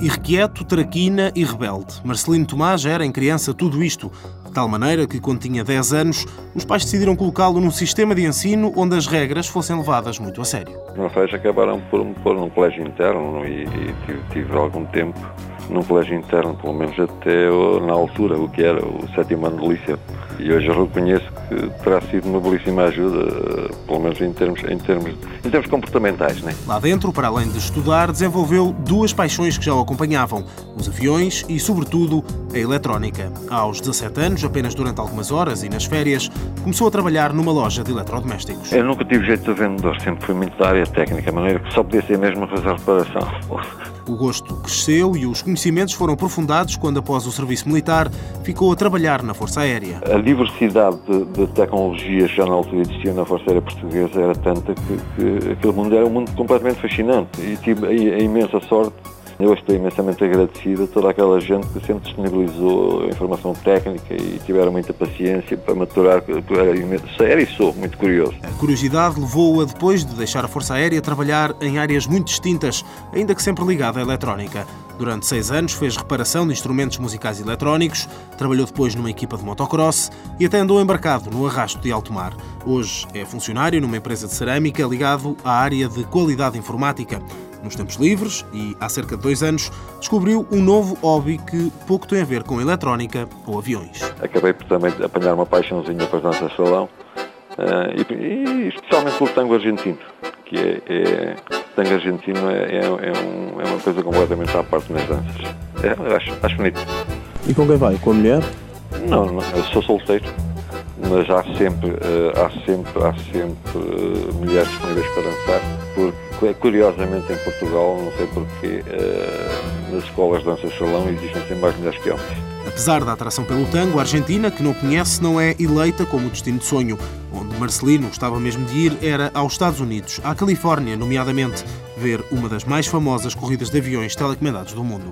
Irrequieto, traquina e rebelde. Marcelino Tomás era, em criança, tudo isto. De tal maneira que, quando tinha 10 anos, os pais decidiram colocá-lo num sistema de ensino onde as regras fossem levadas muito a sério. Meus pais acabaram por me pôr num colégio interno e, e tive, tive algum tempo num colégio interno, pelo menos até na altura, o que era o sétimo ano de liceu. E hoje eu reconheço que terá sido uma belíssima ajuda, pelo menos em termos, em termos, em termos comportamentais. Né? Lá dentro, para além de estudar, desenvolveu duas paixões que já o acompanhavam: os aviões e, sobretudo, a eletrónica. Aos 17 anos, apenas durante algumas horas e nas férias, começou a trabalhar numa loja de eletrodomésticos. Eu nunca tive jeito de vendedor, sempre fui muito da área técnica, de maneira que só podia ser mesmo fazer reparação. O gosto cresceu e os conhecimentos foram aprofundados quando, após o serviço militar, ficou a trabalhar na Força Aérea. A diversidade de, de tecnologias já na altura existia na Força Aérea Portuguesa era tanta que, que aquele mundo era um mundo completamente fascinante e tive a, a imensa sorte eu estou imensamente agradecido a toda aquela gente que sempre disponibilizou informação técnica e tiveram muita paciência para maturar. Era e sou muito curioso. A curiosidade levou-a, depois de deixar a Força Aérea, a trabalhar em áreas muito distintas, ainda que sempre ligada à eletrónica. Durante seis anos fez reparação de instrumentos musicais eletrónicos, trabalhou depois numa equipa de motocross e até andou embarcado no arrasto de alto mar. Hoje é funcionário numa empresa de cerâmica ligado à área de qualidade informática nos tempos livres e há cerca de dois anos descobriu um novo hobby que pouco tem a ver com eletrónica ou aviões. Acabei por também apanhar uma paixãozinha para as danças salão uh, e, e, especialmente pelo tango argentino, que é, é tango argentino é, é, é, um, é, uma coisa completamente à parte nas danças. É, acho, acho bonito. E com quem vai? Com a mulher? Não, não eu sou solteiro mas há sempre, uh, há sempre, há sempre uh, mulheres disponíveis para dançar, porque curiosamente em Portugal, não sei porquê, uh, nas escolas de dança salão existem sempre mais mulheres que homens. Apesar da atração pelo tango, a Argentina, que não conhece, não é eleita como destino de sonho. Onde Marcelino gostava mesmo de ir era aos Estados Unidos, à Califórnia, nomeadamente, ver uma das mais famosas corridas de aviões telecomandados do mundo.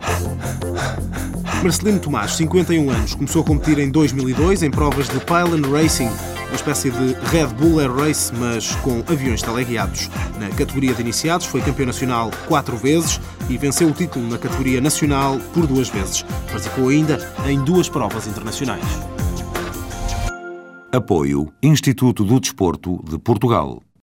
Marcelino Tomás, 51 anos, começou a competir em 2002 em provas de Pylon Racing, uma espécie de Red Bull Air Race, mas com aviões teleguiados. Na categoria de iniciados foi campeão nacional quatro vezes e venceu o título na categoria nacional por duas vezes. Participou ainda em duas provas internacionais. Apoio Instituto do Desporto de Portugal.